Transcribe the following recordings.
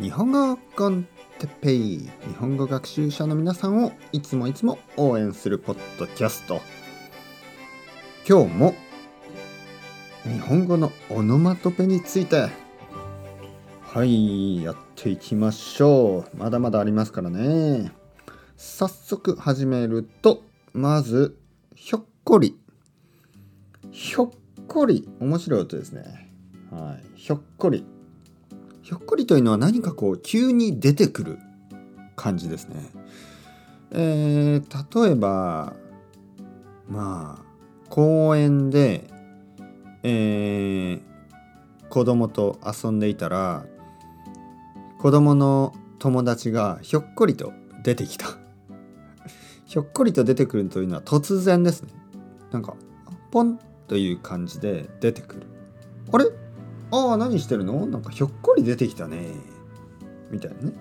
日本語コンテッペイ日本語学習者の皆さんをいつもいつも応援するポッドキャスト。今日も日本語のオノマトペについてはいやっていきましょう。まだまだありますからね。早速始めるとまずひょっこり。ひょっこり。面白い音ですね。はい。ひょっこり。ひょっこりというのは何かこう急に出てくる感じですね。えー、例えばまあ公園で、えー、子供と遊んでいたら子供の友達がひょっこりと出てきた。ひょっこりと出てくるというのは突然ですね。なんかポンという感じで出てくる。あれ？ああ、何してるの？なんかひょっこり出てきたね。みたいなね。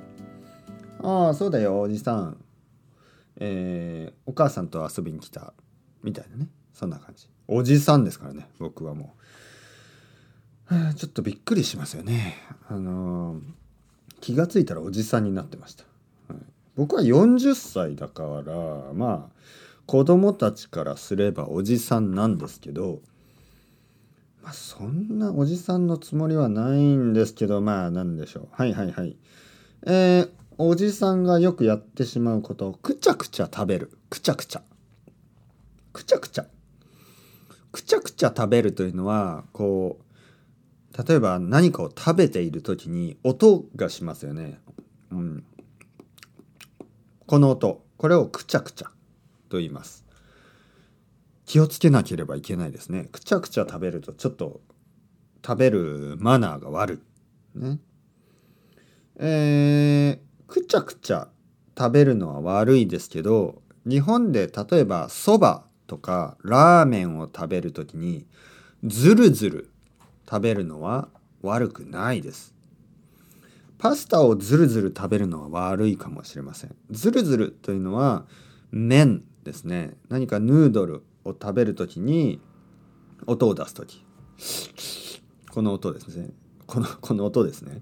ああ、そうだよ、おじさん。えー、お母さんと遊びに来た。みたいなね。そんな感じ。おじさんですからね、僕はもう。ちょっとびっくりしますよね。あのー、気がついたらおじさんになってました。はい、僕は40歳だから、まあ、子供たちからすればおじさんなんですけど、あ、そんなおじさんのつもりはないんですけど、まあ、なんでしょう。はいはいはい。えー、おじさんがよくやってしまうことを、くちゃくちゃ食べる。くちゃくちゃ。くちゃくちゃ。くちゃくちゃ食べるというのは、こう、例えば何かを食べている時に音がしますよね。うん。この音。これをくちゃくちゃと言います。気をつけなければいけないですね。くちゃくちゃ食べるとちょっと食べるマナーが悪い。ね。えー、くちゃくちゃ食べるのは悪いですけど、日本で例えばそばとかラーメンを食べる時にずるずる食べるのは悪くないです。パスタをずるずる食べるのは悪いかもしれません。ずるずるというのは麺ですね。何かヌードルを食べる時に音を出す時。この音ですね。このこの音ですね、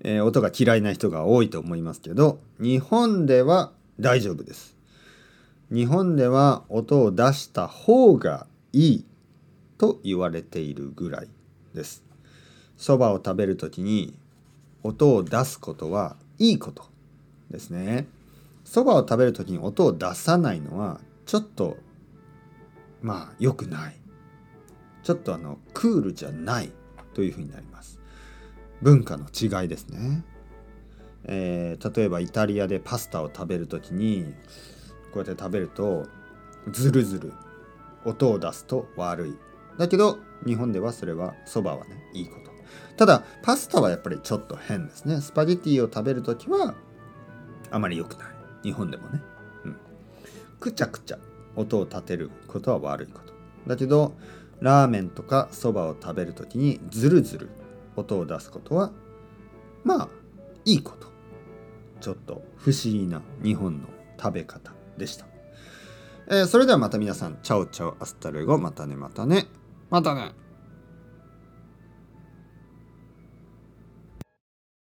えー、音が嫌いな人が多いと思いますけど日本では大丈夫です。日本では音を出した方がいいと言われているぐらいです。そばを食べる時に音を出すことはいいことですね。そばを食べる時に音を出さないのはちょっとまあ良くない。ちょっとあのクールじゃないというふうになります。文化の違いですね、えー、例えばイタリアでパスタを食べる時にこうやって食べるとズルズル音を出すと悪い。だけど日本ではそれはそばはねいいこと。ただパスタはやっぱりちょっと変ですね。スパゲティを食べる時はあまり良くない。日本でもね、うん、くちゃくちゃ。音を立てることは悪いこと。だけどラーメンとかそばを食べる時にズルズル音を出すことはまあいいこと。ちょっと不思議な日本の食べ方でした、えー、それではまた皆さん ciao ciao hasta luego またねまたね。またね。